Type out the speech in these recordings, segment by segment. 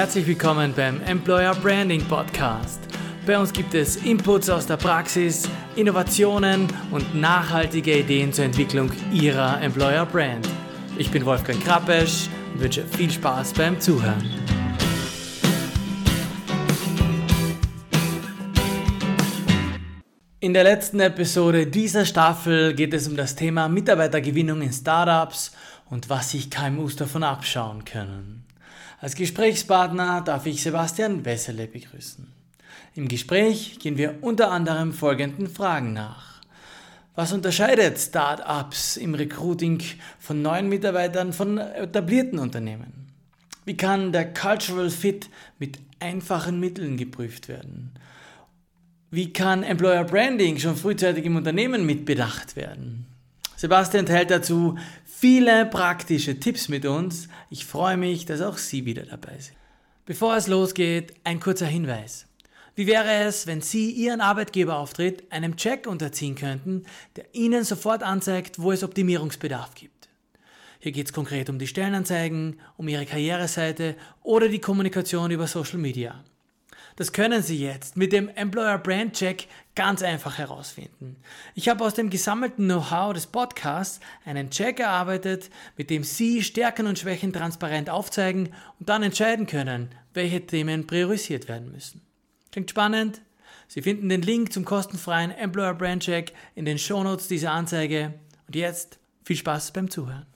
Herzlich willkommen beim Employer Branding Podcast. Bei uns gibt es Inputs aus der Praxis, Innovationen und nachhaltige Ideen zur Entwicklung Ihrer Employer Brand. Ich bin Wolfgang Krappesch und wünsche viel Spaß beim Zuhören. In der letzten Episode dieser Staffel geht es um das Thema Mitarbeitergewinnung in Startups und was sich KMUs davon abschauen können. Als Gesprächspartner darf ich Sebastian Wessele begrüßen. Im Gespräch gehen wir unter anderem folgenden Fragen nach. Was unterscheidet Startups im Recruiting von neuen Mitarbeitern von etablierten Unternehmen? Wie kann der Cultural Fit mit einfachen Mitteln geprüft werden? Wie kann Employer Branding schon frühzeitig im Unternehmen mitbedacht werden? Sebastian teilt dazu viele praktische Tipps mit uns. Ich freue mich, dass auch Sie wieder dabei sind. Bevor es losgeht, ein kurzer Hinweis. Wie wäre es, wenn Sie Ihren Arbeitgeberauftritt einem Check unterziehen könnten, der Ihnen sofort anzeigt, wo es Optimierungsbedarf gibt? Hier geht es konkret um die Stellenanzeigen, um Ihre Karriereseite oder die Kommunikation über Social Media. Das können Sie jetzt mit dem Employer Brand Check ganz einfach herausfinden. Ich habe aus dem gesammelten Know-how des Podcasts einen Check erarbeitet, mit dem Sie Stärken und Schwächen transparent aufzeigen und dann entscheiden können, welche Themen priorisiert werden müssen. Klingt spannend? Sie finden den Link zum kostenfreien Employer Brand Check in den Shownotes dieser Anzeige. Und jetzt viel Spaß beim Zuhören.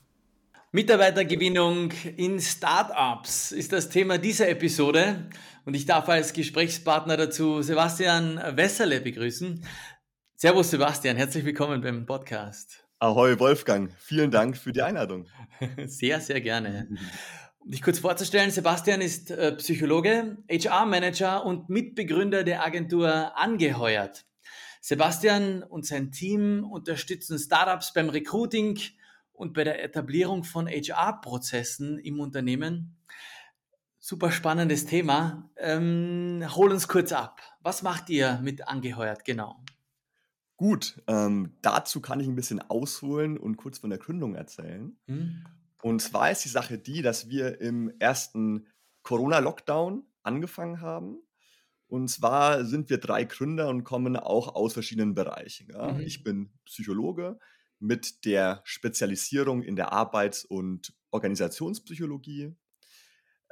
Mitarbeitergewinnung in Startups ist das Thema dieser Episode und ich darf als Gesprächspartner dazu Sebastian Wesserle begrüßen. Servus Sebastian, herzlich willkommen beim Podcast. Ahoi Wolfgang, vielen Dank für die Einladung. Sehr, sehr gerne. Um dich kurz vorzustellen, Sebastian ist äh, Psychologe, HR-Manager und Mitbegründer der Agentur Angeheuert. Sebastian und sein Team unterstützen Startups beim Recruiting, und bei der Etablierung von HR-Prozessen im Unternehmen. Super spannendes Thema. Ähm, hol uns kurz ab. Was macht ihr mit angeheuert genau? Gut, ähm, dazu kann ich ein bisschen ausholen und kurz von der Gründung erzählen. Hm. Und zwar ist die Sache die, dass wir im ersten Corona-Lockdown angefangen haben. Und zwar sind wir drei Gründer und kommen auch aus verschiedenen Bereichen. Ja. Mhm. Ich bin Psychologe, mit der Spezialisierung in der Arbeits- und Organisationspsychologie.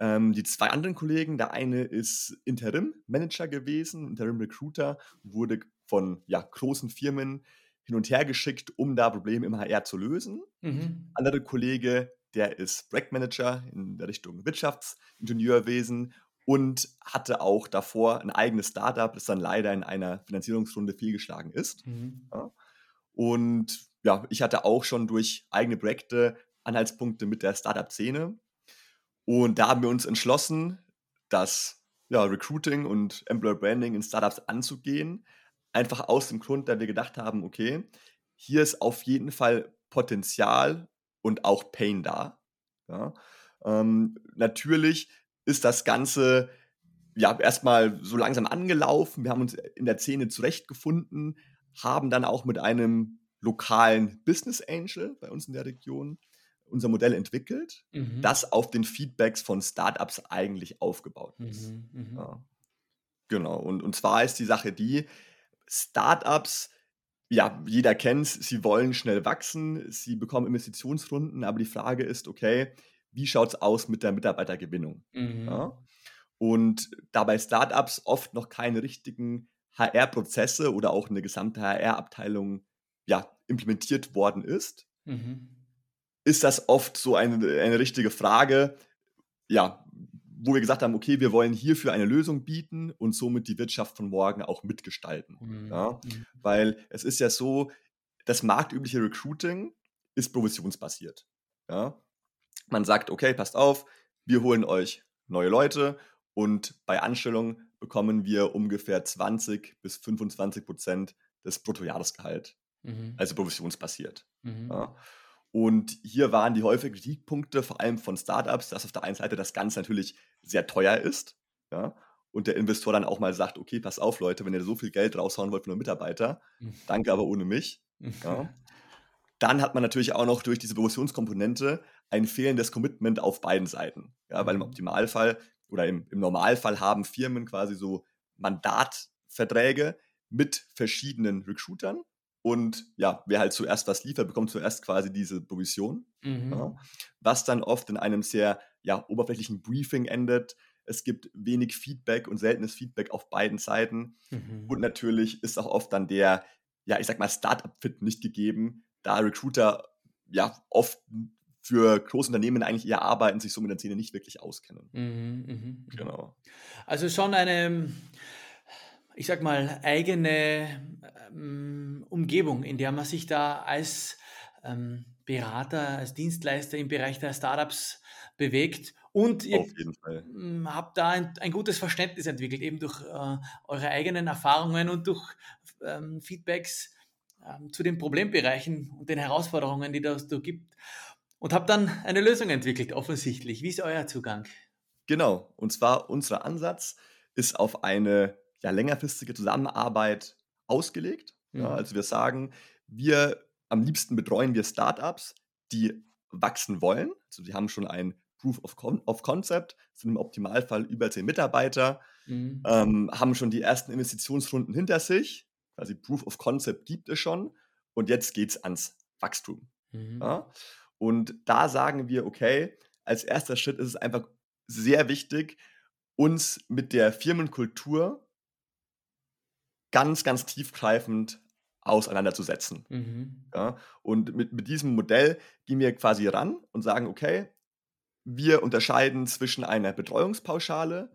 Ähm, die zwei anderen Kollegen, der eine ist Interim-Manager gewesen, Interim-Recruiter, wurde von ja, großen Firmen hin und her geschickt, um da Probleme im HR zu lösen. Mhm. Andere Kollege, der ist Projektmanager in der Richtung Wirtschaftsingenieurwesen und hatte auch davor ein eigenes Startup, das dann leider in einer Finanzierungsrunde fehlgeschlagen ist. Mhm. Ja. Und ja, ich hatte auch schon durch eigene Projekte Anhaltspunkte mit der Startup-Szene. Und da haben wir uns entschlossen, das ja, Recruiting und Employer Branding in Startups anzugehen. Einfach aus dem Grund, da wir gedacht haben, okay, hier ist auf jeden Fall Potenzial und auch Pain da. Ja. Ähm, natürlich ist das Ganze ja erstmal so langsam angelaufen. Wir haben uns in der Szene zurechtgefunden, haben dann auch mit einem lokalen Business Angel bei uns in der Region unser Modell entwickelt, mhm. das auf den Feedbacks von Startups eigentlich aufgebaut ist. Mhm, mhm. ja. Genau, und, und zwar ist die Sache die, Startups, ja, jeder kennt es, sie wollen schnell wachsen, sie bekommen Investitionsrunden, aber die Frage ist, okay, wie schaut es aus mit der Mitarbeitergewinnung? Mhm. Ja? Und dabei Startups oft noch keine richtigen HR-Prozesse oder auch eine gesamte HR-Abteilung ja, implementiert worden ist, mhm. Ist das oft so eine, eine richtige Frage, ja, wo wir gesagt haben, okay, wir wollen hierfür eine Lösung bieten und somit die Wirtschaft von morgen auch mitgestalten. Mhm. Ja? Mhm. Weil es ist ja so, das marktübliche Recruiting ist provisionsbasiert. Ja? Man sagt, okay, passt auf, wir holen euch neue Leute und bei Anstellung bekommen wir ungefähr 20 bis 25 Prozent des Bruttojahresgehalts Mhm. Also provisionsbasiert. Mhm. Ja. Und hier waren die häufigen Kritikpunkte, vor allem von Startups, dass auf der einen Seite das Ganze natürlich sehr teuer ist. Ja, und der Investor dann auch mal sagt, okay, pass auf, Leute, wenn ihr so viel Geld raushauen wollt für einen Mitarbeiter, mhm. danke aber ohne mich. Ja. Dann hat man natürlich auch noch durch diese Provisionskomponente ein fehlendes Commitment auf beiden Seiten. Ja, weil im mhm. Optimalfall oder im, im Normalfall haben Firmen quasi so Mandatverträge mit verschiedenen Recruitern. Und ja, wer halt zuerst was liefert, bekommt zuerst quasi diese Provision. Mhm. Ja, was dann oft in einem sehr ja, oberflächlichen Briefing endet. Es gibt wenig Feedback und seltenes Feedback auf beiden Seiten. Mhm. Und natürlich ist auch oft dann der, ja, ich sag mal, Startup-Fit nicht gegeben, da Recruiter ja oft für große Unternehmen eigentlich eher arbeiten, sich so mit der Szene nicht wirklich auskennen. Mhm, mh, mhm. genau. Also schon eine, ich sag mal, eigene ähm, Umgebung, in der man sich da als ähm, Berater, als Dienstleister im Bereich der Startups bewegt und ihr habt da ein, ein, gutes Verständnis entwickelt, eben durch äh, eure eigenen Erfahrungen und durch ähm, Feedbacks ähm, zu den Problembereichen und den Herausforderungen, die das da gibt. Und habt dann eine Lösung entwickelt, offensichtlich. Wie ist euer Zugang? Genau, und zwar unser Ansatz ist auf eine ja, längerfristige Zusammenarbeit ausgelegt. Mhm. Ja, also wir sagen, wir am liebsten betreuen wir Startups, die wachsen wollen. Also die haben schon ein Proof of, Con of Concept, sind im Optimalfall über zehn Mitarbeiter, mhm. ähm, haben schon die ersten Investitionsrunden hinter sich. Quasi Proof of Concept gibt es schon. Und jetzt geht es ans Wachstum. Mhm. Ja? Und da sagen wir, okay, als erster Schritt ist es einfach sehr wichtig, uns mit der Firmenkultur ganz, ganz tiefgreifend auseinanderzusetzen. Mhm. Ja, und mit, mit diesem Modell gehen wir quasi ran und sagen, okay, wir unterscheiden zwischen einer Betreuungspauschale,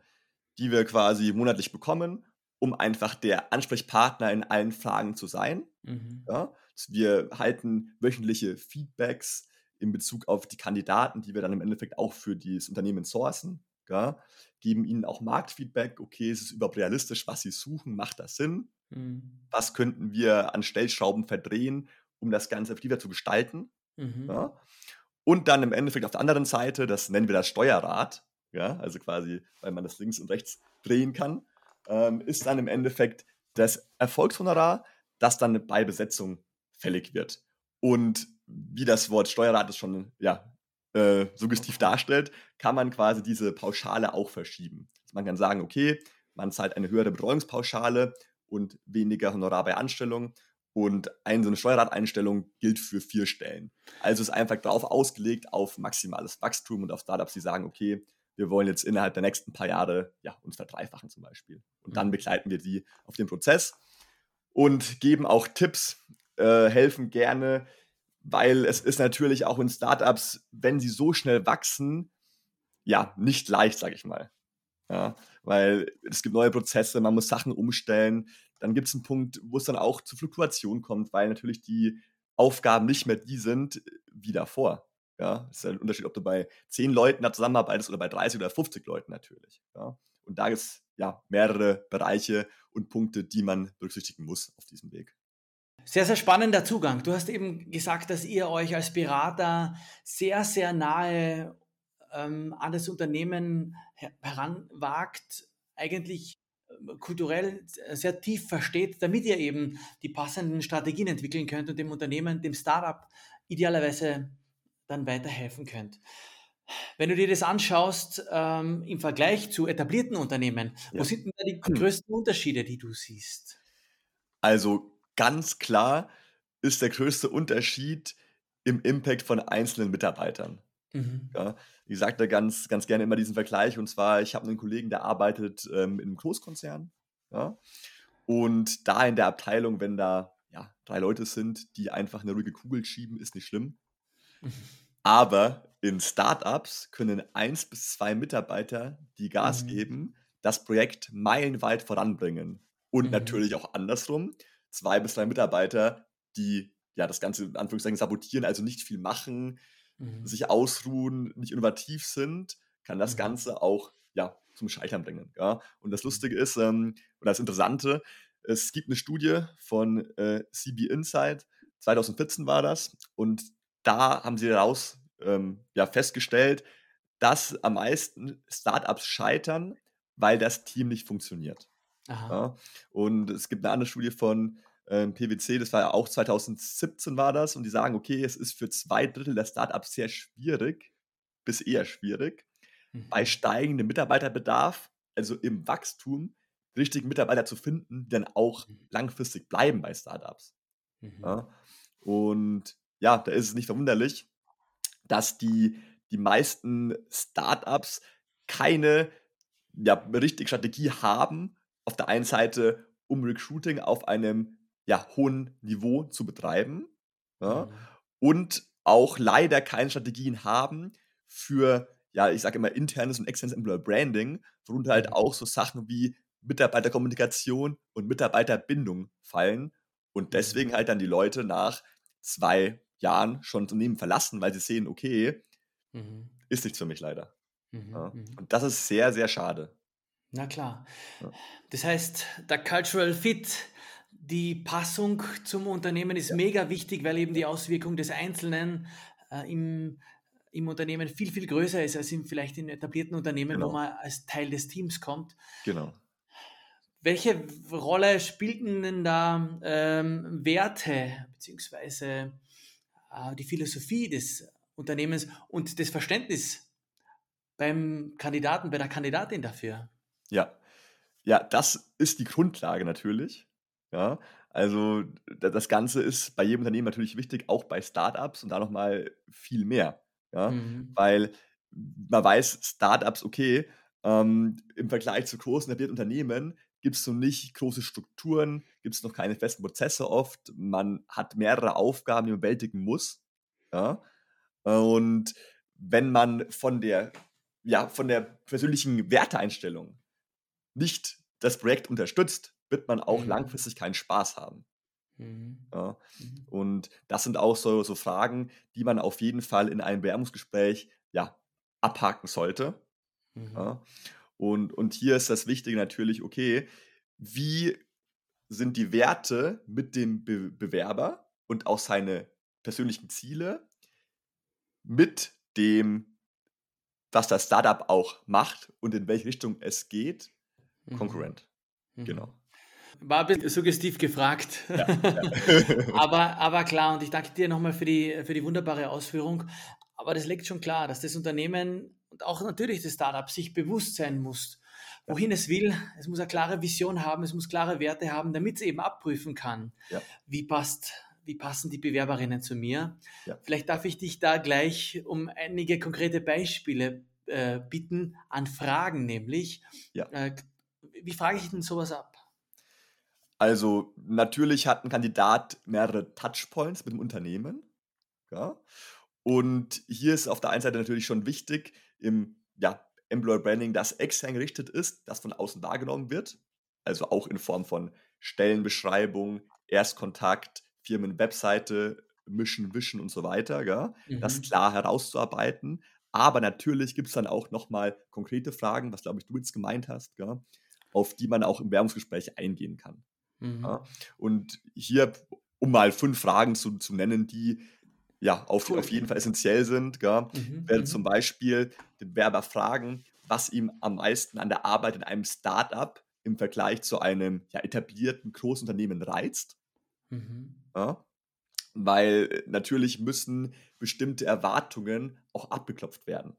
die wir quasi monatlich bekommen, um einfach der Ansprechpartner in allen Fragen zu sein. Mhm. Ja, wir halten wöchentliche Feedbacks in Bezug auf die Kandidaten, die wir dann im Endeffekt auch für das Unternehmen sourcen. Ja, geben ihnen auch Marktfeedback, okay, ist es überhaupt realistisch, was sie suchen, macht das Sinn? Mhm. Was könnten wir an Stellschrauben verdrehen, um das Ganze effektiver zu gestalten? Mhm. Ja? Und dann im Endeffekt auf der anderen Seite, das nennen wir das Steuerrad, ja, also quasi, weil man das links und rechts drehen kann, ähm, ist dann im Endeffekt das Erfolgshonorar, das dann bei Besetzung fällig wird. Und wie das Wort Steuerrad es schon ja, äh, suggestiv darstellt, kann man quasi diese Pauschale auch verschieben. Also man kann sagen, okay, man zahlt eine höhere Betreuungspauschale und weniger Honorar bei Anstellung. Und eine so eine Steuerrateinstellung gilt für vier Stellen. Also ist einfach darauf ausgelegt, auf maximales Wachstum und auf Startups, die sagen, okay, wir wollen jetzt innerhalb der nächsten paar Jahre ja, uns verdreifachen zum Beispiel. Und dann mhm. begleiten wir sie auf den Prozess und geben auch Tipps, äh, helfen gerne, weil es ist natürlich auch in Startups, wenn sie so schnell wachsen, ja, nicht leicht, sage ich mal. Ja, weil es gibt neue Prozesse, man muss Sachen umstellen. Dann gibt es einen Punkt, wo es dann auch zu Fluktuation kommt, weil natürlich die Aufgaben nicht mehr die sind wie davor. Ja, es ist ein Unterschied, ob du bei zehn Leuten da zusammenarbeitest oder bei 30 oder 50 Leuten natürlich. Ja. Und da gibt es ja mehrere Bereiche und Punkte, die man berücksichtigen muss auf diesem Weg. Sehr, sehr spannender Zugang. Du hast eben gesagt, dass ihr euch als Berater sehr, sehr nahe ähm, an das Unternehmen heranwagt, eigentlich ähm, kulturell sehr tief versteht, damit ihr eben die passenden Strategien entwickeln könnt und dem Unternehmen, dem Startup idealerweise dann weiterhelfen könnt. Wenn du dir das anschaust ähm, im Vergleich zu etablierten Unternehmen, ja. wo sind denn da die hm. größten Unterschiede, die du siehst? Also ganz klar ist der größte Unterschied im Impact von einzelnen Mitarbeitern. Mhm. Ja, ich sage da ganz, ganz gerne immer diesen Vergleich. Und zwar, ich habe einen Kollegen, der arbeitet ähm, in einem Großkonzern. Ja, und da in der Abteilung, wenn da ja, drei Leute sind, die einfach eine ruhige Kugel schieben, ist nicht schlimm. Mhm. Aber in Startups können eins bis zwei Mitarbeiter, die Gas mhm. geben, das Projekt meilenweit voranbringen. Und mhm. natürlich auch andersrum, zwei bis drei Mitarbeiter, die ja das Ganze in Anführungszeichen sabotieren, also nicht viel machen, mhm. sich ausruhen, nicht innovativ sind, kann das mhm. Ganze auch ja, zum Scheitern bringen. Ja? Und das mhm. Lustige ist, ähm, oder das Interessante, es gibt eine Studie von äh, CB Insight, 2014 war das, und da haben sie daraus ähm, ja, festgestellt, dass am meisten Startups scheitern, weil das Team nicht funktioniert. Ja? Und es gibt eine andere Studie von ähm, PwC, das war ja auch 2017 war das, und die sagen, okay, es ist für zwei Drittel der Startups sehr schwierig, bis eher schwierig, mhm. bei steigendem Mitarbeiterbedarf, also im Wachstum, richtigen Mitarbeiter zu finden, die dann auch mhm. langfristig bleiben bei Startups. Mhm. Ja? Und ja, da ist es nicht verwunderlich, dass die, die meisten Startups keine ja, richtige Strategie haben, auf der einen Seite, um Recruiting auf einem ja, hohen Niveau zu betreiben ja, mhm. und auch leider keine Strategien haben für, ja, ich sage immer internes und externes Employer Branding, worunter halt mhm. auch so Sachen wie Mitarbeiterkommunikation und Mitarbeiterbindung fallen und mhm. deswegen halt dann die Leute nach zwei Jahren schon Unternehmen verlassen, weil sie sehen, okay, mhm. ist nichts für mich leider. Mhm, ja. Mhm. Und das ist sehr, sehr schade. Na klar. Ja. Das heißt, der Cultural Fit, die Passung zum Unternehmen ist ja. mega wichtig, weil eben die Auswirkung des Einzelnen äh, im, im Unternehmen viel, viel größer ist als in, vielleicht in etablierten Unternehmen, genau. wo man als Teil des Teams kommt. Genau. Welche Rolle spielten denn da ähm, Werte beziehungsweise äh, die Philosophie des Unternehmens und das Verständnis beim Kandidaten, bei der Kandidatin dafür? Ja, ja, das ist die Grundlage natürlich. Ja, also das Ganze ist bei jedem Unternehmen natürlich wichtig, auch bei Startups und da nochmal viel mehr. Ja, mhm. weil man weiß, Startups, okay, ähm, im Vergleich zu großen etablierten Unternehmen gibt es noch nicht große Strukturen, gibt es noch keine festen Prozesse oft. Man hat mehrere Aufgaben, die man bewältigen muss. Ja? Und wenn man von der, ja, von der persönlichen Werteeinstellung nicht das Projekt unterstützt, wird man auch mhm. langfristig keinen Spaß haben. Mhm. Ja? Mhm. Und das sind auch so, so Fragen, die man auf jeden Fall in einem Bewerbungsgespräch ja, abhaken sollte. Mhm. Ja? Und, und hier ist das Wichtige natürlich, okay, wie sind die Werte mit dem Be Bewerber und auch seine persönlichen Ziele mit dem, was das Startup auch macht und in welche Richtung es geht, mhm. konkurrent. Mhm. Genau. War ein bisschen suggestiv gefragt. Ja, ja. aber, aber klar, und ich danke dir nochmal für die, für die wunderbare Ausführung. Aber das legt schon klar, dass das Unternehmen und auch natürlich das Startup sich bewusst sein muss, wohin es will. Es muss eine klare Vision haben, es muss klare Werte haben, damit es eben abprüfen kann, ja. wie passt wie passen die Bewerberinnen zu mir. Ja. Vielleicht darf ich dich da gleich um einige konkrete Beispiele äh, bitten an Fragen, nämlich. Ja. Äh, wie frage ich denn sowas ab? Also natürlich hat ein Kandidat mehrere Touchpoints mit dem Unternehmen. Ja? Und hier ist auf der einen Seite natürlich schon wichtig, im ja, Employer Branding, das extern gerichtet ist, das von außen wahrgenommen wird. Also auch in Form von Stellenbeschreibung, Erstkontakt, Firmenwebseite, Mischen, Wischen und so weiter. Gell? Mhm. Das klar herauszuarbeiten. Aber natürlich gibt es dann auch nochmal konkrete Fragen, was glaube ich du jetzt gemeint hast, gell? auf die man auch im Werbungsgespräch eingehen kann. Mhm. Ja? Und hier, um mal fünf Fragen zu, zu nennen, die ja, auf, cool. auf jeden Fall essentiell sind. Gell? Mhm, Werde mhm. zum Beispiel den Werber fragen, was ihm am meisten an der Arbeit in einem Startup im Vergleich zu einem ja, etablierten Großunternehmen reizt. Mhm. Ja? Weil äh, natürlich müssen bestimmte Erwartungen auch abgeklopft werden.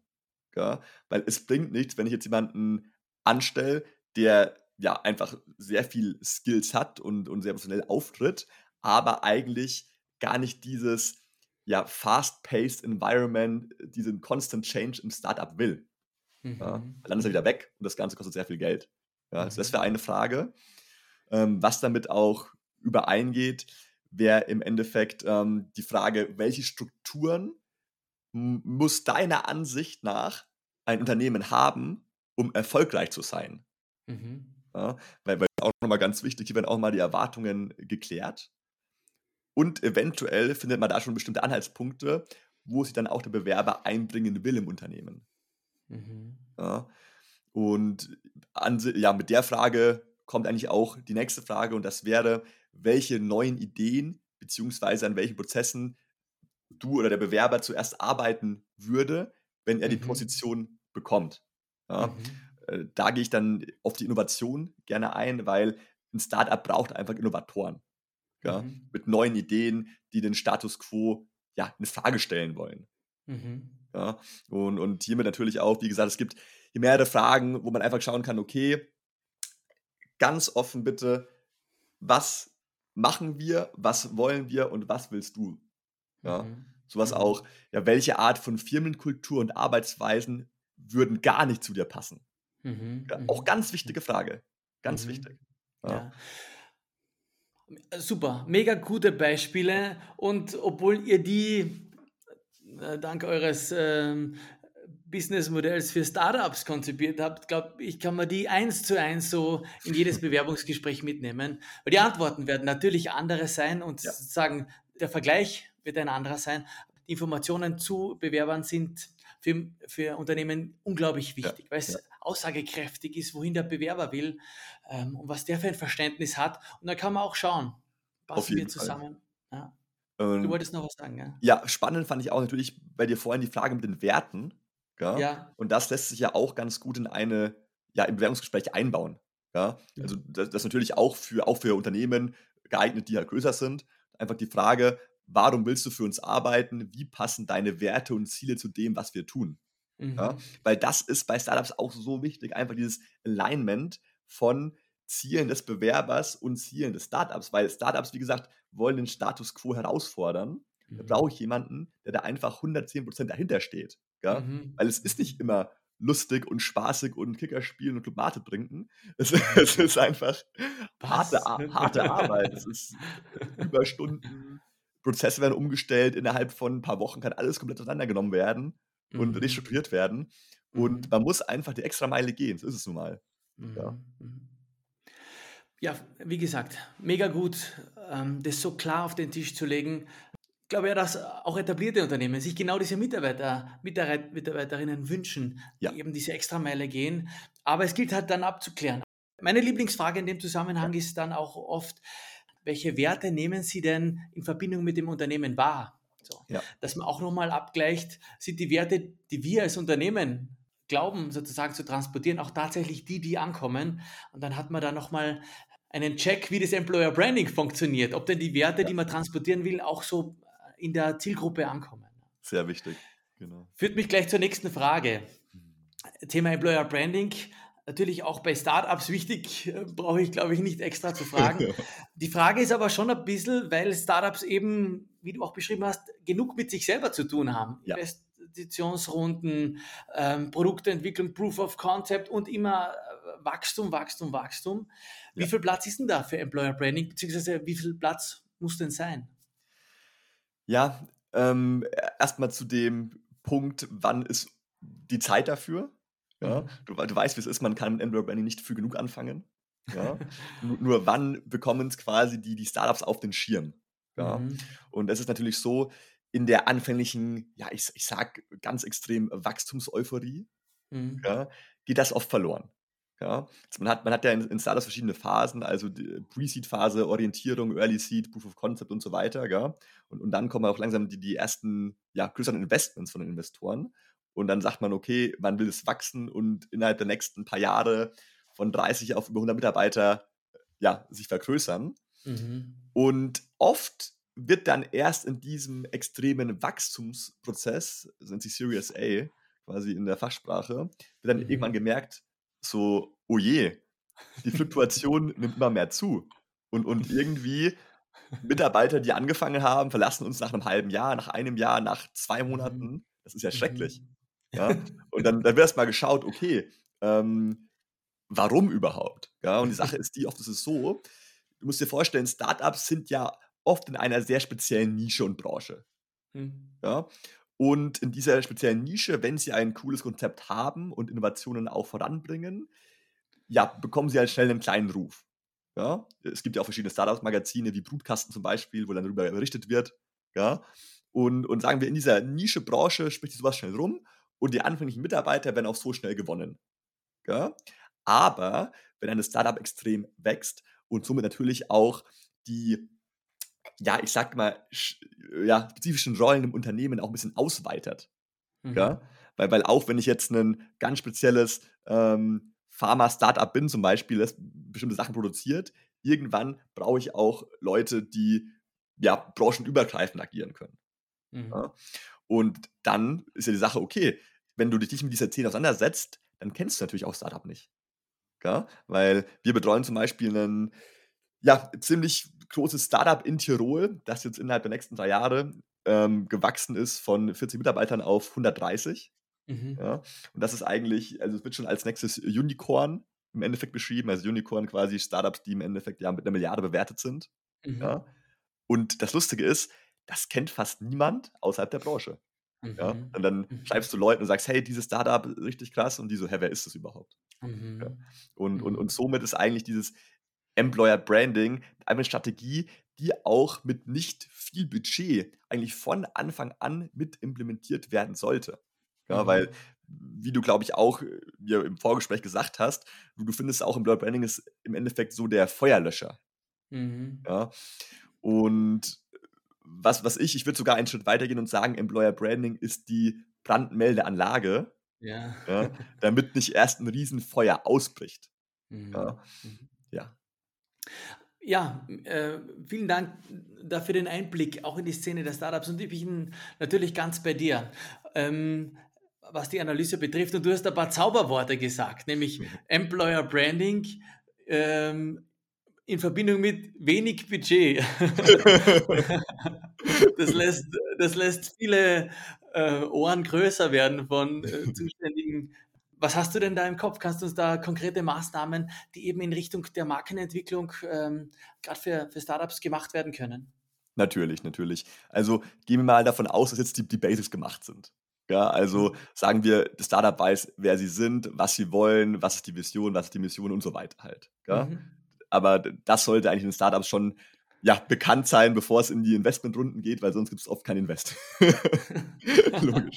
Gell? Weil es bringt nichts, wenn ich jetzt jemanden anstelle, der ja einfach sehr viel Skills hat und, und sehr professionell auftritt, aber eigentlich gar nicht dieses ja, fast-paced Environment, diesen Constant Change im Startup will. Mhm. Ja, dann ist er wieder weg und das Ganze kostet sehr viel Geld. Ja, also das wäre eine Frage. Ähm, was damit auch übereingeht, wäre im Endeffekt ähm, die Frage, welche Strukturen muss deiner Ansicht nach ein Unternehmen haben, um erfolgreich zu sein? Mhm. Ja, weil, weil auch nochmal ganz wichtig, hier werden auch mal die Erwartungen geklärt. Und eventuell findet man da schon bestimmte Anhaltspunkte, wo sich dann auch der Bewerber einbringen will im Unternehmen. Mhm. Ja. Und an, ja, mit der Frage kommt eigentlich auch die nächste Frage und das wäre, welche neuen Ideen beziehungsweise an welchen Prozessen du oder der Bewerber zuerst arbeiten würde, wenn er die mhm. Position bekommt. Ja. Mhm. Äh, da gehe ich dann auf die Innovation gerne ein, weil ein Startup braucht einfach Innovatoren ja, mhm. mit neuen Ideen, die den Status quo ja, in Frage stellen wollen. Mhm. Ja? Und, und hiermit natürlich auch, wie gesagt, es gibt hier mehrere Fragen, wo man einfach schauen kann, okay, ganz offen bitte, was machen wir, was wollen wir und was willst du? Ja? Mhm. Sowas mhm. auch, ja, welche Art von Firmenkultur und Arbeitsweisen würden gar nicht zu dir passen? Mhm. Ja, auch mhm. ganz wichtige Frage. Ganz mhm. wichtig. Ja. ja. Super, mega gute Beispiele und obwohl ihr die äh, dank eures ähm, Businessmodells für Startups konzipiert habt, glaube ich, kann man die eins zu eins so in jedes Bewerbungsgespräch mitnehmen. Weil die Antworten werden natürlich andere sein und ja. sozusagen der Vergleich wird ein anderer sein. Die Informationen zu Bewerbern sind für, für Unternehmen unglaublich wichtig, ja. weil es ja. Aussagekräftig ist, wohin der Bewerber will ähm, und was der für ein Verständnis hat. Und da kann man auch schauen, passen wir zusammen. Ja. Ähm, du wolltest noch was sagen, ja? Ja, spannend fand ich auch natürlich bei dir vorhin die Frage mit den Werten. Gell? Ja. Und das lässt sich ja auch ganz gut in eine, ja, im Bewerbungsgespräch einbauen. Ja? ja. Also das, das ist natürlich auch für, auch für Unternehmen geeignet, die halt größer sind. Einfach die Frage, warum willst du für uns arbeiten? Wie passen deine Werte und Ziele zu dem, was wir tun? Mhm. Ja? Weil das ist bei Startups auch so wichtig, einfach dieses Alignment von Zielen des Bewerbers und Zielen des Startups, weil Startups, wie gesagt, wollen den Status quo herausfordern. Da mhm. brauche ich jemanden, der da einfach 110% dahinter steht. Ja? Mhm. Weil es ist nicht immer lustig und spaßig und Kicker spielen und Tomate trinken. Es, es ist einfach harte, harte Arbeit. Es ist Überstunden, Prozesse werden umgestellt, innerhalb von ein paar Wochen kann alles komplett auseinandergenommen werden und mhm. restrukturiert werden. Und mhm. man muss einfach die extra Meile gehen, so ist es nun mal. Ja. Mhm. mhm. Ja, wie gesagt, mega gut, ähm, das so klar auf den Tisch zu legen. Ich glaube ja, dass auch etablierte Unternehmen sich genau diese Mitarbeiter, Mitarbeiterinnen wünschen, ja. die eben diese Extrameile gehen. Aber es gilt halt dann abzuklären. Meine Lieblingsfrage in dem Zusammenhang ist dann auch oft, welche Werte nehmen Sie denn in Verbindung mit dem Unternehmen wahr? So, ja. Dass man auch nochmal abgleicht, sind die Werte, die wir als Unternehmen glauben sozusagen zu transportieren, auch tatsächlich die, die ankommen. Und dann hat man da nochmal einen Check, wie das Employer Branding funktioniert, ob denn die Werte, ja. die man transportieren will, auch so in der Zielgruppe ankommen. Sehr wichtig, genau. Führt mich gleich zur nächsten Frage. Mhm. Thema Employer Branding, natürlich auch bei Startups wichtig, äh, brauche ich glaube ich nicht extra zu fragen. die Frage ist aber schon ein bisschen, weil Startups eben, wie du auch beschrieben hast, genug mit sich selber zu tun haben. Ja. Investitionsrunden, ähm, Produktentwicklung, Proof of Concept und immer äh, Wachstum, Wachstum, Wachstum. Wie ja. viel Platz ist denn da für Employer Branding, beziehungsweise wie viel Platz muss denn sein? Ja, ähm, erstmal zu dem Punkt, wann ist die Zeit dafür? Ja, mhm. du, du weißt, wie es ist, man kann mit Employer Branding nicht früh genug anfangen. Ja? nur, nur, wann bekommen es quasi die, die Startups auf den Schirm? Ja? Mhm. Und es ist natürlich so, in der anfänglichen, ja, ich, ich sag ganz extrem Wachstumseuphorie, mhm. ja, geht das oft verloren. Ja, also man, hat, man hat ja in, in Startups verschiedene Phasen, also Pre-Seed-Phase, Orientierung, Early-Seed, Proof of Concept und so weiter. Ja? Und, und dann kommen auch langsam die, die ersten ja, größeren Investments von den Investoren. Und dann sagt man, okay, man will es wachsen und innerhalb der nächsten paar Jahre von 30 auf über 100 Mitarbeiter ja, sich vergrößern. Mhm. Und oft wird dann erst in diesem extremen Wachstumsprozess, sind sie Series A, quasi in der Fachsprache, wird dann mhm. irgendwann gemerkt, so, oh je, die Fluktuation nimmt immer mehr zu. Und, und irgendwie Mitarbeiter, die angefangen haben, verlassen uns nach einem halben Jahr, nach einem Jahr, nach zwei mhm. Monaten. Das ist ja schrecklich. Mhm. Ja? Und dann, dann wird erst mal geschaut, okay, ähm, warum überhaupt? Ja? Und die Sache ist die, oft ist es so, du musst dir vorstellen, Startups sind ja oft in einer sehr speziellen Nische und Branche. Mhm. Ja? Und in dieser speziellen Nische, wenn sie ein cooles Konzept haben und Innovationen auch voranbringen, ja, bekommen sie halt schnell einen kleinen Ruf. Ja? Es gibt ja auch verschiedene Startups-Magazine wie Brutkasten zum Beispiel, wo dann darüber berichtet wird. Ja? Und, und sagen wir, in dieser Nische-Branche spricht sowas schnell rum und die anfänglichen Mitarbeiter werden auch so schnell gewonnen. Ja? Aber wenn ein Startup extrem wächst und somit natürlich auch die ja, ich sag mal, ja, spezifischen Rollen im Unternehmen auch ein bisschen ausweitet. Mhm. Ja? Weil, weil auch wenn ich jetzt ein ganz spezielles ähm, Pharma-Startup bin, zum Beispiel, das bestimmte Sachen produziert, irgendwann brauche ich auch Leute, die ja branchenübergreifend agieren können. Mhm. Ja? Und dann ist ja die Sache, okay, wenn du dich nicht mit dieser Szene auseinandersetzt, dann kennst du natürlich auch Startup nicht. Ja? Weil wir betreuen zum Beispiel ein ja, ziemlich großes Startup in Tirol, das jetzt innerhalb der nächsten drei Jahre ähm, gewachsen ist von 40 Mitarbeitern auf 130. Mhm. Ja? Und das ist eigentlich, also es wird schon als nächstes Unicorn im Endeffekt beschrieben. Also Unicorn quasi Startups, die im Endeffekt ja mit einer Milliarde bewertet sind. Mhm. Ja? Und das Lustige ist, das kennt fast niemand außerhalb der Branche. Mhm. Ja? Und dann mhm. schreibst du Leuten und sagst, hey, dieses Startup ist richtig krass. Und die so, hä, wer ist das überhaupt? Mhm. Ja? Und, und, mhm. und somit ist eigentlich dieses Employer Branding eine Strategie, die auch mit nicht viel Budget eigentlich von Anfang an mit implementiert werden sollte. Ja, mhm. Weil, wie du, glaube ich, auch äh, mir im Vorgespräch gesagt hast, du, du findest auch Employer Branding ist im Endeffekt so der Feuerlöscher. Mhm. Ja. Und was, was ich, ich würde sogar einen Schritt weitergehen und sagen, Employer Branding ist die Brandmeldeanlage, ja. ja damit nicht erst ein Riesenfeuer ausbricht. Mhm. Ja. Mhm. ja. Ja, äh, vielen Dank dafür den Einblick auch in die Szene der Startups und ich bin natürlich ganz bei dir, ähm, was die Analyse betrifft. Und du hast ein paar Zauberworte gesagt, nämlich mhm. Employer Branding, ähm, in Verbindung mit wenig Budget. das, lässt, das lässt viele äh, Ohren größer werden von äh, Zuständigen. Was hast du denn da im Kopf? Kannst du uns da konkrete Maßnahmen, die eben in Richtung der Markenentwicklung ähm, gerade für, für Startups gemacht werden können? Natürlich, natürlich. Also gehen wir mal davon aus, dass jetzt die, die Basics gemacht sind. Ja, also mhm. sagen wir, das Startup weiß, wer sie sind, was sie wollen, was ist die Vision, was ist die Mission und so weiter halt. Ja? Mhm aber das sollte eigentlich in Startups schon ja, bekannt sein, bevor es in die Investmentrunden geht, weil sonst gibt es oft kein Invest. Logisch.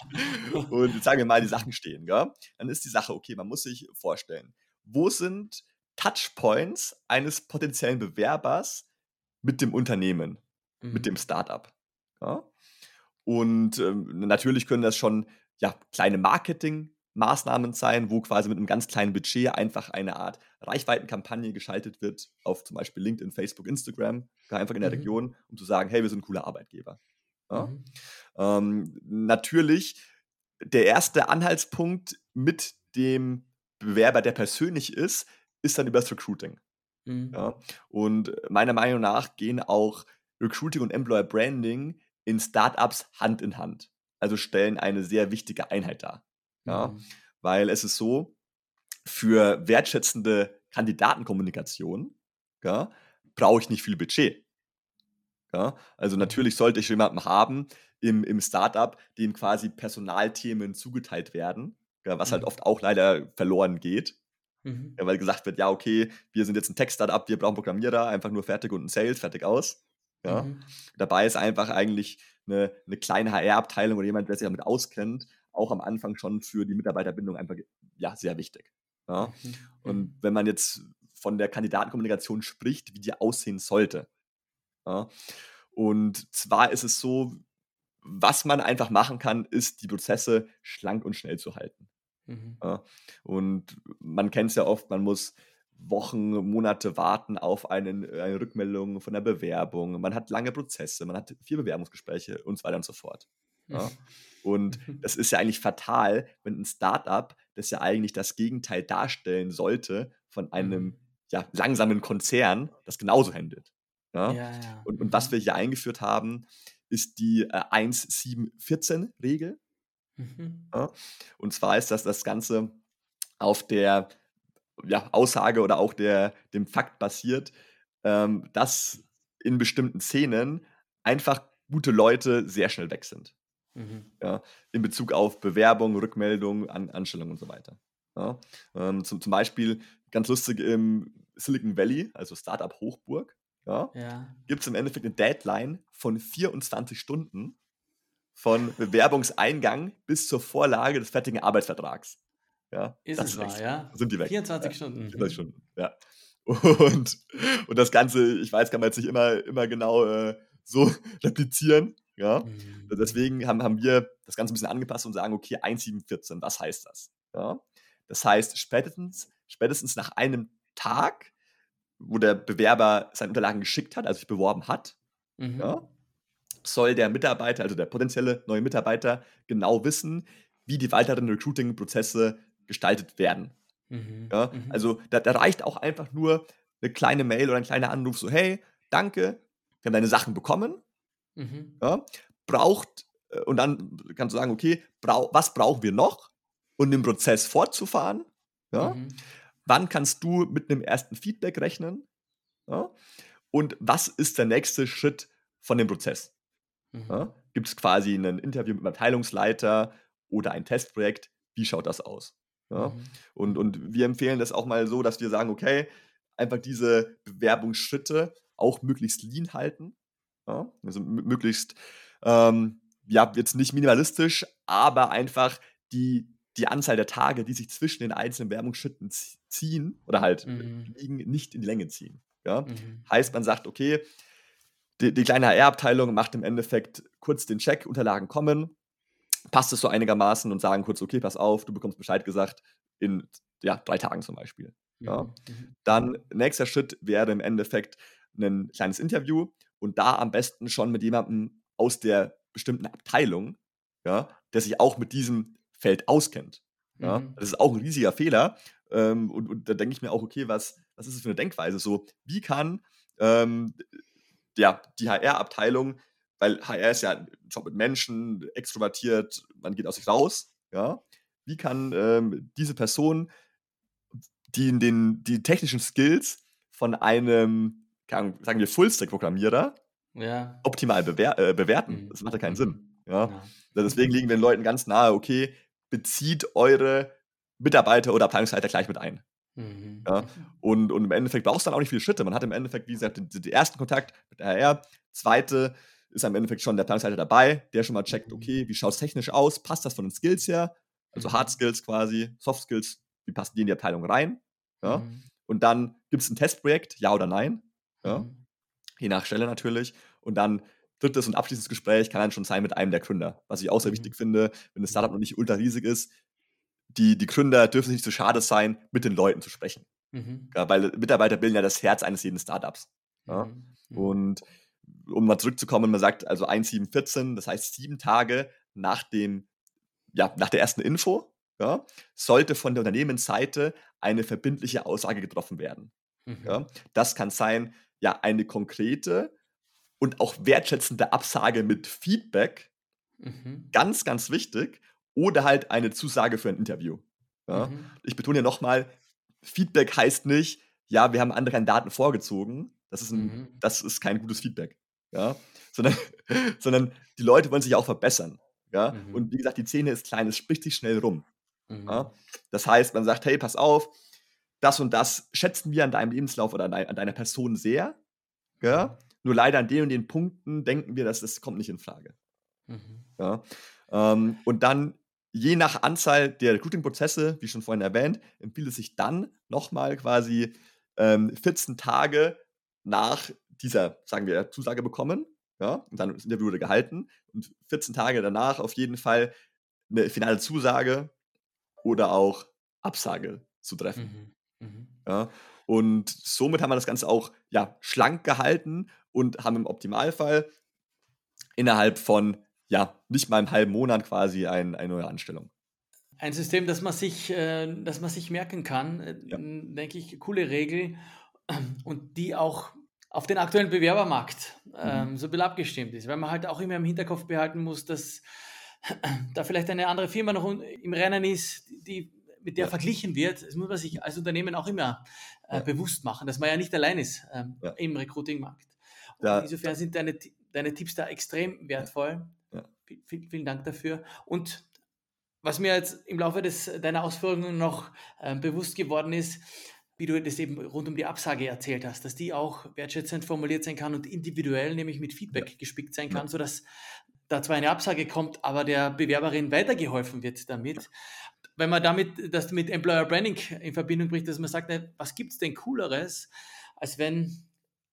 Und jetzt sagen wir mal, die Sachen stehen, gell? dann ist die Sache, okay, man muss sich vorstellen, wo sind Touchpoints eines potenziellen Bewerbers mit dem Unternehmen, mhm. mit dem Startup? Ja? Und ähm, natürlich können das schon ja, kleine Marketing- Maßnahmen sein, wo quasi mit einem ganz kleinen Budget einfach eine Art Reichweitenkampagne geschaltet wird auf zum Beispiel LinkedIn, Facebook, Instagram, einfach in der mhm. Region, um zu sagen, hey, wir sind ein cooler Arbeitgeber. Ja? Mhm. Ähm, natürlich der erste Anhaltspunkt mit dem Bewerber, der persönlich ist, ist dann über das Recruiting. Mhm. Ja? Und meiner Meinung nach gehen auch Recruiting und Employer Branding in Startups Hand in Hand. Also stellen eine sehr wichtige Einheit dar. Ja? Mhm. Weil es ist so, für wertschätzende Kandidatenkommunikation ja, brauche ich nicht viel Budget. Ja? Also mhm. natürlich sollte ich jemanden haben im, im Startup, dem quasi Personalthemen zugeteilt werden, ja, was halt mhm. halt oft auch leider verloren geht. Mhm. Ja, weil gesagt wird, ja, okay, wir sind jetzt ein Tech-Startup, wir brauchen Programmierer, einfach nur fertig und ein Sales, fertig aus. Ja? Mhm. Dabei ist einfach eigentlich eine, eine kleine HR-Abteilung oder jemand, der sich damit auskennt, auch am Anfang schon für die Mitarbeiterbindung einfach ja, sehr wichtig. Ja? Mhm. Und mhm. wenn man jetzt von der Kandidatenkommunikation spricht, wie die aussehen sollte. Ja? Und zwar ist es so, was man einfach machen kann, ist, die Prozesse schlank und schnell zu halten. Mhm. Ja? Und man kennt es ja oft, man muss Wochen, Monate warten auf einen, eine Rückmeldung von der Bewerbung. Man hat lange Prozesse, man hat vier Bewerbungsgespräche und so weiter und so fort. Ja? Und das ist ja eigentlich fatal, wenn ein Startup, das ja eigentlich das Gegenteil darstellen sollte von einem mhm. ja, langsamen Konzern, das genauso handelt. Ja? Ja. Und, und was mhm. wir hier eingeführt haben, ist die äh, 1-7-14-Regel. Mhm. Und zwar ist das das Ganze auf der ja, Aussage oder auch der, dem Fakt basiert, ähm, dass in bestimmten Szenen einfach gute Leute sehr schnell weg sind. Mhm. Ja, in Bezug auf Bewerbung, Rückmeldung, An Anstellung und so weiter. Ja, ähm, zum, zum Beispiel ganz lustig im Silicon Valley, also Startup Hochburg, ja, ja. gibt es im Endeffekt eine Deadline von 24 Stunden von Bewerbungseingang bis zur Vorlage des fertigen Arbeitsvertrags. Ja, ist es wahr, ja? Sind die weg. 24 ja, Stunden. 24 Stunden, ja. Und, und das Ganze, ich weiß, kann man jetzt nicht immer, immer genau äh, so replizieren, ja? Mhm. Deswegen haben, haben wir das Ganze ein bisschen angepasst und sagen, okay, 1714, was heißt das? Ja? Das heißt, spätestens, spätestens nach einem Tag, wo der Bewerber seine Unterlagen geschickt hat, also sich beworben hat, mhm. ja, soll der Mitarbeiter, also der potenzielle neue Mitarbeiter, genau wissen, wie die weiteren Recruiting-Prozesse gestaltet werden. Mhm. Ja, mhm. Also da, da, reicht auch einfach nur eine kleine Mail oder ein kleiner Anruf, so hey, danke, wir haben deine Sachen bekommen. Mhm. Ja, braucht, äh, und dann kannst du sagen, okay, brau was brauchen wir noch, um den Prozess fortzufahren? Ja? Mhm. Wann kannst du mit einem ersten Feedback rechnen? Ja? Und was ist der nächste Schritt von dem Prozess? Mhm. Ja? Gibt es quasi ein Interview mit einem Abteilungsleiter oder ein Testprojekt? Wie schaut das aus? Ja? Mhm. Und, und wir empfehlen das auch mal so, dass wir sagen, okay, einfach diese Bewerbungsschritte auch möglichst lean halten. Ja? Also möglichst, ähm, ja, jetzt nicht minimalistisch, aber einfach die, die Anzahl der Tage, die sich zwischen den einzelnen Bewerbungsschritten ziehen oder halt mhm. liegen, nicht in die Länge ziehen. Ja? Mhm. Heißt, man sagt, okay, die, die kleine HR-Abteilung macht im Endeffekt kurz den Check, Unterlagen kommen, passt es so einigermaßen und sagen kurz, okay, pass auf, du bekommst Bescheid gesagt in ja, drei Tagen zum Beispiel. Ja. Mhm. Dann nächster Schritt wäre im Endeffekt ein kleines Interview und da am besten schon mit jemandem aus der bestimmten Abteilung, ja, der sich auch mit diesem Feld auskennt. Ja. Mhm. Das ist auch ein riesiger Fehler. Ähm, und, und, da denke ich mir auch, okay, was, was ist das für eine Denkweise? So, wie kann ähm, ja, die HR-Abteilung, weil HR ist ja ein Job mit Menschen, extrovertiert, man geht aus sich raus, ja. Wie kann ähm, diese Person die, den, die technischen Skills von einem, sagen wir, Full-Stack-Programmierer ja. optimal bewer äh, bewerten? Mhm. Das macht ja keinen Sinn. Ja? ja. Deswegen liegen wir den Leuten ganz nahe, okay, bezieht eure Mitarbeiter oder Abteilungsleiter gleich mit ein. Mhm. Ja, und, und im Endeffekt brauchst du dann auch nicht viele Schritte. Man hat im Endeffekt, wie gesagt, den, den ersten Kontakt mit der HR. Zweite ist im Endeffekt schon der Planungsleiter dabei, der schon mal checkt, mhm. okay, wie schaut es technisch aus? Passt das von den Skills her? Also mhm. Hard Skills quasi, Soft Skills, wie passen die in die Abteilung rein? Ja? Mhm. Und dann gibt es ein Testprojekt, ja oder nein? Ja? Mhm. Je nach Stelle natürlich. Und dann drittes und abschließendes Gespräch kann dann schon sein mit einem der Gründer. Was ich auch sehr mhm. wichtig finde, wenn das Startup noch nicht ultra riesig ist, die, die Gründer dürfen nicht zu schade sein, mit den Leuten zu sprechen. Mhm. Ja, weil Mitarbeiter bilden ja das Herz eines jeden Startups. Mhm. mhm. Und um mal zurückzukommen, man sagt also 1, 7, 14, das heißt sieben Tage nach dem, ja, nach der ersten Info, ja, sollte von der Unternehmensseite eine verbindliche Aussage getroffen werden. Mhm. Ja? Das kann sein, ja, eine konkrete und auch wertschätzende Absage mit Feedback, mhm. ganz, ganz wichtig, oder halt eine Zusage für ein Interview. Ja? Mhm. Ich betone ja nochmal, Feedback heißt nicht, ja, wir haben andere Daten vorgezogen. Das ist, ein, mhm. das ist kein gutes Feedback. Ja? Sondern, sondern die Leute wollen sich auch verbessern. Ja? Mhm. Und wie gesagt, die Szene ist klein, es spricht sich schnell rum. Ja? Mhm. Das heißt, man sagt, hey, pass auf, das und das schätzen wir an deinem Lebenslauf oder an, an deiner Person sehr. Ja? Mhm. Nur leider an den und den Punkten denken wir, dass das kommt nicht in Frage. Mhm. Ja? Ähm, und dann Je nach Anzahl der Recruiting-Prozesse, wie schon vorhin erwähnt, empfiehlt es sich dann nochmal quasi ähm, 14 Tage nach dieser, sagen wir, Zusage bekommen. Ja, und dann das Interview wurde gehalten. Und 14 Tage danach auf jeden Fall eine finale Zusage oder auch Absage zu treffen. Mhm. Mhm. Ja, und somit haben wir das Ganze auch ja, schlank gehalten und haben im Optimalfall innerhalb von ja, nicht mal im halben Monat quasi ein, eine neue Anstellung. Ein System, das man sich, äh, das man sich merken kann, äh, ja. denke ich, coole Regel und die auch auf den aktuellen Bewerbermarkt ähm, mhm. so ein bisschen abgestimmt ist, weil man halt auch immer im Hinterkopf behalten muss, dass da vielleicht eine andere Firma noch im Rennen ist, die mit der ja. verglichen wird. Das muss man sich als Unternehmen auch immer äh, ja. bewusst machen, dass man ja nicht allein ist ähm, im Recruiting-Markt. Insofern sind deine, deine Tipps da extrem wertvoll. Vielen, vielen Dank dafür. Und was mir jetzt im Laufe des, deiner Ausführungen noch äh, bewusst geworden ist, wie du das eben rund um die Absage erzählt hast, dass die auch wertschätzend formuliert sein kann und individuell, nämlich mit Feedback ja. gespickt sein kann, sodass da zwar eine Absage kommt, aber der Bewerberin weitergeholfen wird damit. Wenn man damit das mit Employer Branding in Verbindung bringt, dass man sagt, was gibt es denn Cooleres, als wenn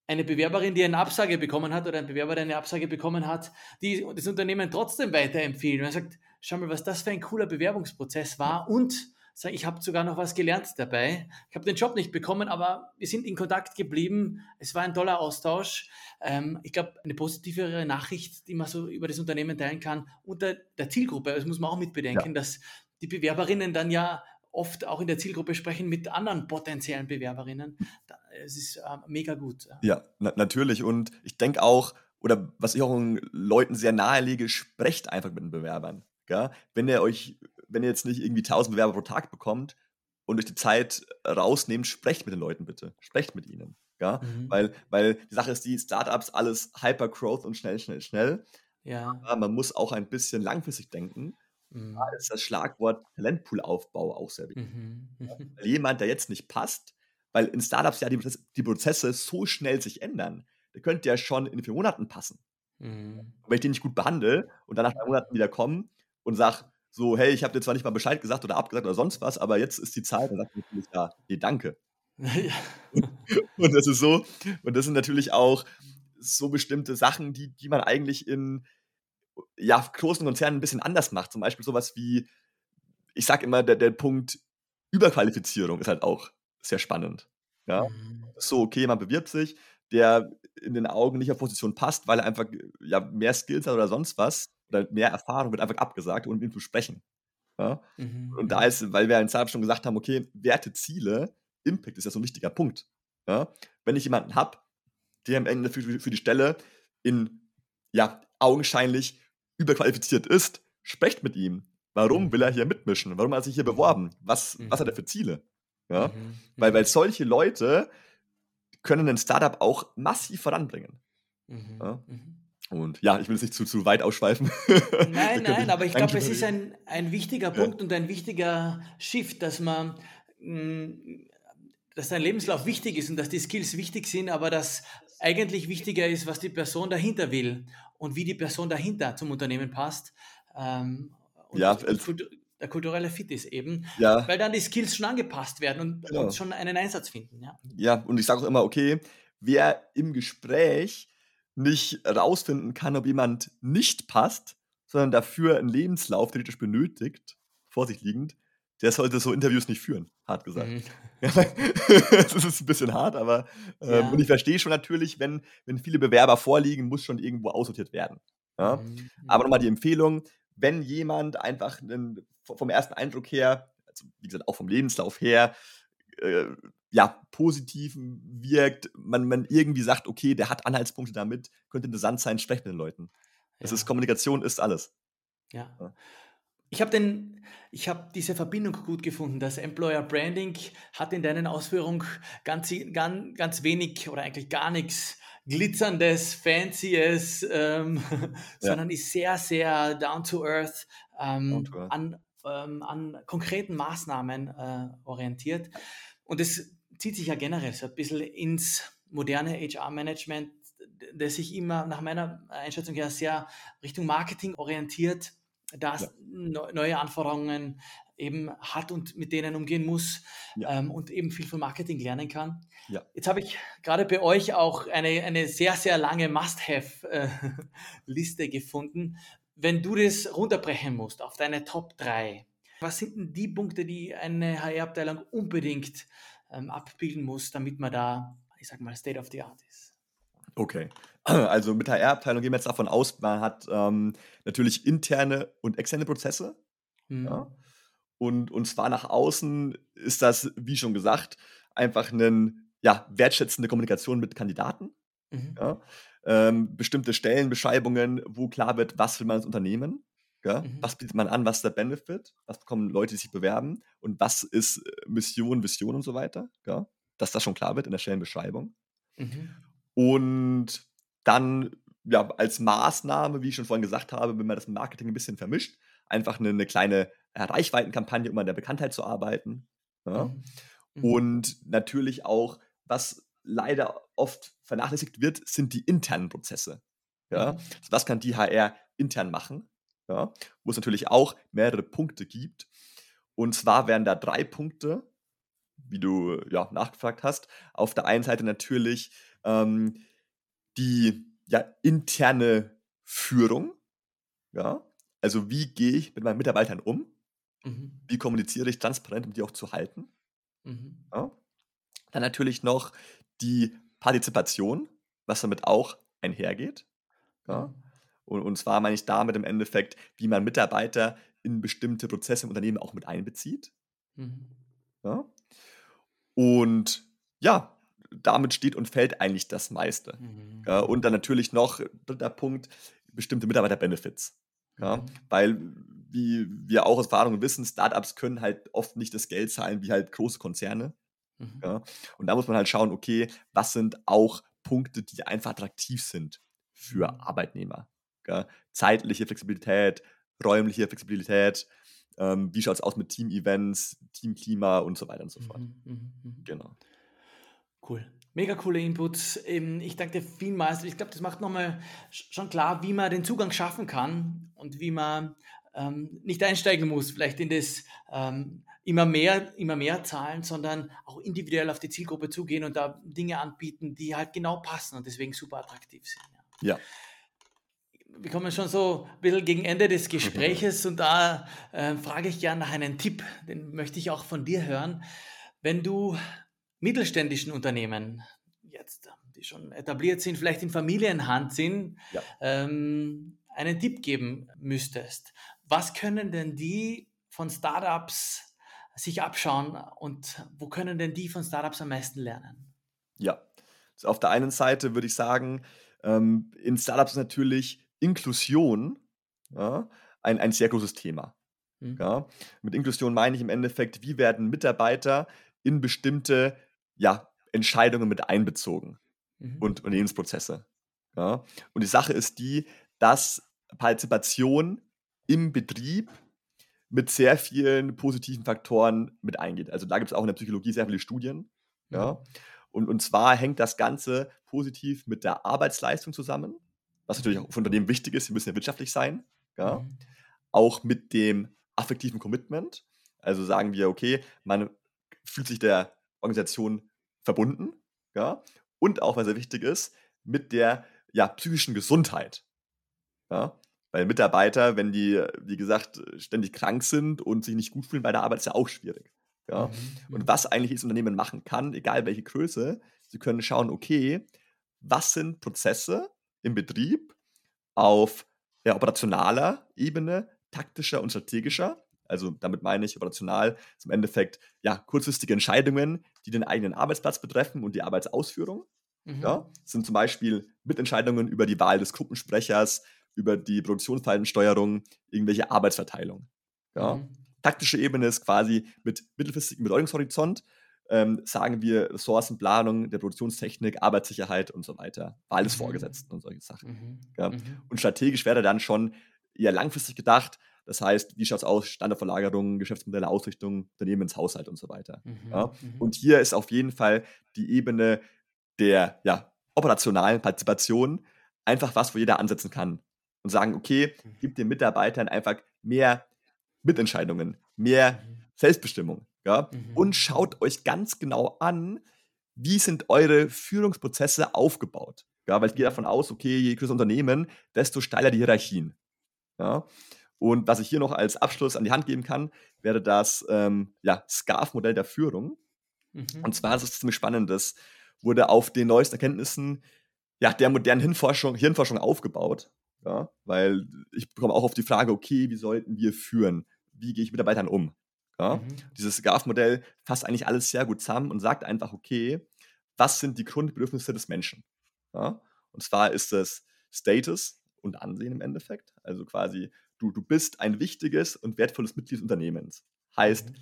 eine Bewerberin, die eine Absage bekommen hat oder ein Bewerber, der eine Absage bekommen hat, die das Unternehmen trotzdem weiterempfehlen. Man sagt, schau mal, was das für ein cooler Bewerbungsprozess war und sagen, ich habe sogar noch was gelernt dabei. Ich habe den Job nicht bekommen, aber wir sind in Kontakt geblieben. Es war ein toller Austausch. Ähm, ich glaube, eine positivere Nachricht, die man so über das Unternehmen teilen kann, unter der Zielgruppe. Das muss man auch mit bedenken, ja. dass die Bewerberinnen dann ja oft auch in der Zielgruppe sprechen mit anderen potenziellen Bewerberinnen. Es ist äh, mega gut. Ja, na natürlich. Und ich denke auch, oder was ich auch Leuten sehr nahelege, sprecht einfach mit den Bewerbern. Gell? Wenn ihr euch, wenn ihr jetzt nicht irgendwie 1000 Bewerber pro Tag bekommt und euch die Zeit rausnehmt, sprecht mit den Leuten bitte. Sprecht mit ihnen. Ja? Mhm. Weil, weil die Sache ist, die Startups alles Hyper-Growth und schnell, schnell, schnell. Ja. Aber man muss auch ein bisschen langfristig denken. Mhm. Da ist das Schlagwort Talentpool-Aufbau auch sehr wichtig. Mhm. Weil jemand, der jetzt nicht passt, weil in Startups ja die, die Prozesse so schnell sich ändern, der könnte ja schon in vier Monaten passen. Mhm. Wenn ich den nicht gut behandle und dann nach drei Monaten wieder komme und sage, so, hey, ich habe dir zwar nicht mal Bescheid gesagt oder abgesagt oder sonst was, aber jetzt ist die Zeit, dann sagt man natürlich, ja, nee, danke. Ja. und das ist so, und das sind natürlich auch so bestimmte Sachen, die, die man eigentlich in ja, großen Konzernen ein bisschen anders macht. Zum Beispiel sowas wie, ich sage immer, der, der Punkt Überqualifizierung ist halt auch sehr spannend. Ja? Mhm. So, okay, man bewirbt sich, der in den Augen nicht auf Position passt, weil er einfach ja, mehr Skills hat oder sonst was oder mehr Erfahrung, wird einfach abgesagt, ohne mit ihm zu sprechen. Ja? Mhm. Und da ist, weil wir in Startup schon gesagt haben, okay, Werte, Ziele, Impact ist ja so ein wichtiger Punkt. Ja? Wenn ich jemanden habe, der am Ende für, für die Stelle in ja, augenscheinlich überqualifiziert ist, sprecht mit ihm. Warum mhm. will er hier mitmischen? Warum hat er sich hier beworben? Was, mhm. was hat er für Ziele? Ja? Mhm. Weil, mhm. weil solche Leute können ein Startup auch massiv voranbringen. Mhm. Ja? Und ja, ich will es nicht zu, zu weit ausschweifen. Nein, nein, aber ich glaube, es ist ein, ein wichtiger Punkt ja. und ein wichtiger Shift, dass man, mm, dass dein Lebenslauf wichtig ist und dass die Skills wichtig sind, aber dass eigentlich wichtiger ist, was die Person dahinter will und wie die Person dahinter zum Unternehmen passt. Ähm, ja, der kulturelle Fit ist eben, ja. weil dann die Skills schon angepasst werden und, genau. und schon einen Einsatz finden. Ja, ja und ich sage auch immer, okay, wer im Gespräch nicht rausfinden kann, ob jemand nicht passt, sondern dafür einen Lebenslauf theoretisch benötigt, vor sich liegend, der sollte so Interviews nicht führen, hart gesagt. Mhm. das ist ein bisschen hart, aber ähm, ja. und ich verstehe schon natürlich, wenn, wenn viele Bewerber vorliegen, muss schon irgendwo aussortiert werden. Ja? Mhm. Aber nochmal die Empfehlung, wenn jemand einfach einen, vom ersten Eindruck her, also wie gesagt, auch vom Lebenslauf her, äh, ja, positiv wirkt, man, man irgendwie sagt, okay, der hat Anhaltspunkte damit, könnte interessant sein, sprecht mit den Leuten. Das ja. ist Kommunikation, ist alles. Ja. ja. Ich habe den, ich habe diese Verbindung gut gefunden. Das Employer Branding hat in deinen Ausführungen ganz, ganz, ganz wenig oder eigentlich gar nichts glitzerndes, fancyes, ähm, ja. sondern ist sehr, sehr down to earth, ähm, down to earth. An, ähm, an konkreten Maßnahmen äh, orientiert. Und es zieht sich ja generell so ein bisschen ins moderne HR-Management, das sich immer nach meiner Einschätzung her sehr Richtung Marketing orientiert das ja. neue Anforderungen eben hat und mit denen umgehen muss ja. ähm, und eben viel von Marketing lernen kann. Ja. Jetzt habe ich gerade bei euch auch eine, eine sehr, sehr lange Must-Have-Liste gefunden. Wenn du das runterbrechen musst auf deine Top 3, was sind denn die Punkte, die eine HR-Abteilung unbedingt ähm, abbilden muss, damit man da, ich sag mal, State of the Art ist? Okay. Also mit HR-Abteilung gehen wir jetzt davon aus, man hat ähm, natürlich interne und externe Prozesse. Mhm. Ja? Und, und zwar nach außen ist das, wie schon gesagt, einfach eine ja, wertschätzende Kommunikation mit Kandidaten. Mhm. Ja? Ähm, bestimmte Stellenbeschreibungen, wo klar wird, was will man als Unternehmen. Ja? Mhm. Was bietet man an, was ist der Benefit, was bekommen Leute, die sich bewerben und was ist äh, Mission, Vision und so weiter. Ja? Dass das schon klar wird in der Stellenbeschreibung. Mhm. Und dann ja, als Maßnahme, wie ich schon vorhin gesagt habe, wenn man das Marketing ein bisschen vermischt, einfach eine, eine kleine Reichweitenkampagne, um an der Bekanntheit zu arbeiten. Ja. Mhm. mhm. Und natürlich auch, was leider oft vernachlässigt wird, sind die internen Prozesse. Ja. Mhm. Also was kann die HR intern machen? Ja. Wo es natürlich auch mehrere Punkte gibt. Und zwar wären da drei Punkte, wie du ja nachgefragt hast. Auf der einen Seite natürlich ähm, die ja, interne Führung. Ja, also wie gehe ich mit meinen Mitarbeitern um? Mhm. Wie kommuniziere ich transparent, um die auch zu halten? Mhm. Ja. Dann natürlich noch die Partizipation, was damit auch einhergeht. Ja. Mhm. Und, und zwar meine ich damit im Endeffekt, wie man Mitarbeiter in bestimmte Prozesse im Unternehmen auch mit einbezieht. Mhm. Ja. Und ja, damit steht und fällt eigentlich das meiste. Mhm. Ja, und dann natürlich noch, dritter Punkt, bestimmte Mitarbeiter-Benefits. Ja, mhm. Weil, wie wir auch aus Erfahrung wissen, Startups können halt oft nicht das Geld zahlen wie halt große Konzerne. Mhm. Ja, und da muss man halt schauen, okay, was sind auch Punkte, die einfach attraktiv sind für mhm. Arbeitnehmer. Ja, zeitliche Flexibilität, räumliche Flexibilität, ähm, wie schaut es aus mit Team-Events, Teamklima und so weiter und so fort. Mhm, mh, mh. Genau. Cool. Mega coole Inputs. Ähm, ich danke dir vielmals. Ich glaube, das macht nochmal schon klar, wie man den Zugang schaffen kann und wie man ähm, nicht einsteigen muss, vielleicht in das ähm, immer mehr, immer mehr zahlen, sondern auch individuell auf die Zielgruppe zugehen und da Dinge anbieten, die halt genau passen und deswegen super attraktiv sind. Ja. ja. Wir kommen schon so ein bisschen gegen Ende des Gespräches und da äh, frage ich gerne nach einem Tipp, den möchte ich auch von dir hören. Wenn du mittelständischen Unternehmen, jetzt, die schon etabliert sind, vielleicht in Familienhand sind, ja. ähm, einen Tipp geben müsstest. Was können denn die von Startups sich abschauen und wo können denn die von Startups am meisten lernen? Ja, also auf der einen Seite würde ich sagen, ähm, in Startups natürlich Inklusion ja, ein, ein sehr großes Thema. Mhm. Ja. Mit Inklusion meine ich im Endeffekt, wie werden Mitarbeiter in bestimmte ja, Entscheidungen mit einbezogen mhm. und Unternehmensprozesse. Ja? Und die Sache ist die, dass Partizipation im Betrieb mit sehr vielen positiven Faktoren mit eingeht. Also da gibt es auch in der Psychologie sehr viele Studien. Mhm. Ja? Und, und zwar hängt das Ganze positiv mit der Arbeitsleistung zusammen, was natürlich auch für Unternehmen wichtig ist, sie müssen ja wirtschaftlich sein. Ja? Mhm. Auch mit dem affektiven Commitment. Also sagen wir, okay, man fühlt sich der Organisation verbunden, ja, und auch, was sehr wichtig ist, mit der ja, psychischen Gesundheit. Ja, weil Mitarbeiter, wenn die, wie gesagt, ständig krank sind und sich nicht gut fühlen bei der Arbeit, ist ja auch schwierig. Ja? Mhm. Und was eigentlich das Unternehmen machen kann, egal welche Größe, sie können schauen, okay, was sind Prozesse im Betrieb auf ja, operationaler Ebene, taktischer und strategischer, also damit meine ich operational, ist im Endeffekt ja kurzfristige Entscheidungen, die den eigenen Arbeitsplatz betreffen und die Arbeitsausführung. Mhm. Ja, sind zum Beispiel Mitentscheidungen über die Wahl des Gruppensprechers, über die Produktionsverhaltenssteuerung, irgendwelche Arbeitsverteilung. Ja. Mhm. Taktische Ebene ist quasi mit mittelfristigem Bedeutungshorizont, ähm, sagen wir Ressourcenplanung der Produktionstechnik, Arbeitssicherheit und so weiter, Wahl des mhm. Vorgesetzten und solche Sachen. Mhm. Ja. Mhm. Und strategisch wäre dann schon eher langfristig gedacht, das heißt, wie schaut es aus? Standardverlagerung, Geschäftsmodelle, Ausrichtung, Unternehmenshaushalt und so weiter. Mhm, ja? mhm. Und hier ist auf jeden Fall die Ebene der ja, operationalen Partizipation einfach was, wo jeder ansetzen kann und sagen, okay, mhm. gib den Mitarbeitern einfach mehr Mitentscheidungen, mehr mhm. Selbstbestimmung. Ja? Mhm. Und schaut euch ganz genau an, wie sind eure Führungsprozesse aufgebaut. Ja, weil ich gehe davon aus, okay, je größer Unternehmen, desto steiler die Hierarchien. Ja? Und was ich hier noch als Abschluss an die Hand geben kann, wäre das ähm, ja, SCARF-Modell der Führung. Mhm. Und zwar das ist es ziemlich spannend. Das wurde auf den neuesten Erkenntnissen ja, der modernen Hirnforschung, Hirnforschung aufgebaut. Ja, weil ich bekomme auch auf die Frage, okay, wie sollten wir führen? Wie gehe ich mit Mitarbeitern um? Ja? Mhm. Dieses SCARF-Modell fasst eigentlich alles sehr gut zusammen und sagt einfach, okay, was sind die Grundbedürfnisse des Menschen? Ja? Und zwar ist es Status und Ansehen im Endeffekt. Also quasi, du, du bist ein wichtiges und wertvolles Mitglied des Unternehmens. Heißt, mhm.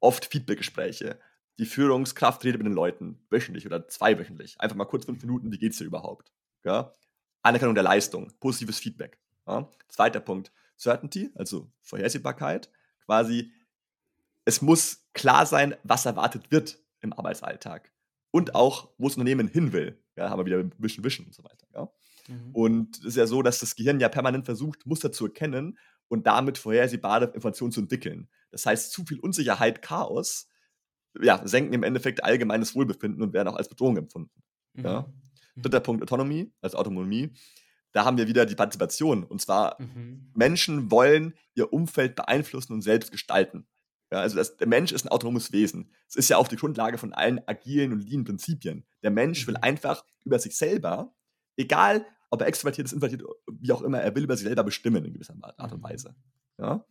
oft Feedbackgespräche. Die Führungskraft redet mit den Leuten, wöchentlich oder zweiwöchentlich. Einfach mal kurz fünf Minuten, wie geht es dir überhaupt? Ja? Anerkennung der Leistung, positives Feedback. Ja? Zweiter Punkt, Certainty, also Vorhersehbarkeit. Quasi, es muss klar sein, was erwartet wird im Arbeitsalltag. Und auch, wo das Unternehmen hin will. Ja, haben wir wieder Wischen, Wischen und so weiter. Ja? Mhm. Und es ist ja so, dass das Gehirn ja permanent versucht, Muster zu erkennen und damit vorhersehbare Informationen zu entwickeln. Das heißt, zu viel Unsicherheit, Chaos, ja, senken im Endeffekt allgemeines Wohlbefinden und werden auch als Bedrohung empfunden. Mhm. Ja. Mhm. Dritter Punkt, Autonomie, also Autonomie. da haben wir wieder die Partizipation. Und zwar, mhm. Menschen wollen ihr Umfeld beeinflussen und selbst gestalten. Ja, also das, der Mensch ist ein autonomes Wesen. Es ist ja auch die Grundlage von allen agilen und lean Prinzipien. Der Mensch will mhm. einfach über sich selber, egal ob er extrovertiert ist, introvertiert, wie auch immer, er will über sich selber bestimmen in gewisser Art und mhm. Weise. Ja?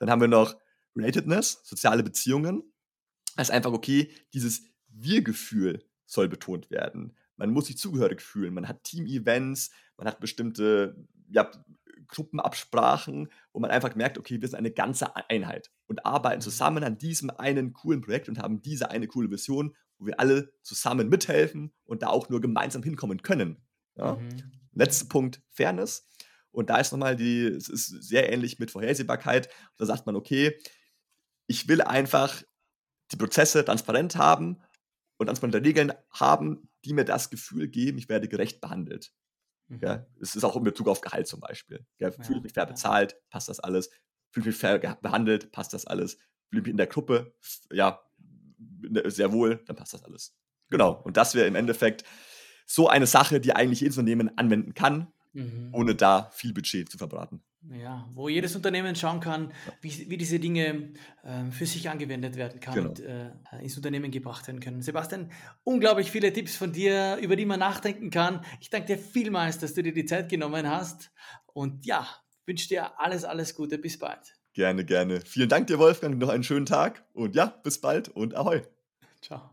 Dann haben wir noch Relatedness, soziale Beziehungen. Das ist einfach okay, dieses Wir-Gefühl soll betont werden. Man muss sich zugehörig fühlen. Man hat Team-Events, man hat bestimmte ja, Gruppenabsprachen, wo man einfach merkt, okay, wir sind eine ganze Einheit und arbeiten mhm. zusammen an diesem einen coolen Projekt und haben diese eine coole Vision, wo wir alle zusammen mithelfen und da auch nur gemeinsam hinkommen können. Ja? Mhm. Letzter Punkt, Fairness. Und da ist nochmal die, es ist sehr ähnlich mit Vorhersehbarkeit. Da sagt man, okay, ich will einfach die Prozesse transparent haben und transparente Regeln haben, die mir das Gefühl geben, ich werde gerecht behandelt. Mhm. Ja, es ist auch in Bezug auf Gehalt zum Beispiel. Ja, fühle ich mich fair bezahlt, passt das alles. Fühle ich mich fair behandelt, passt das alles. Fühle ich mich in der Gruppe, ja, sehr wohl, dann passt das alles. Genau. Und das wäre im Endeffekt so eine Sache, die eigentlich jedes Unternehmen anwenden kann, mhm. ohne da viel Budget zu verbraten. Ja, wo jedes Unternehmen schauen kann, wie, wie diese Dinge äh, für sich angewendet werden kann genau. und äh, ins Unternehmen gebracht werden können. Sebastian, unglaublich viele Tipps von dir, über die man nachdenken kann. Ich danke dir vielmals, dass du dir die Zeit genommen hast. Und ja, wünsche dir alles, alles Gute. Bis bald. Gerne, gerne. Vielen Dank dir, Wolfgang. Noch einen schönen Tag und ja, bis bald und ahoi. Ciao.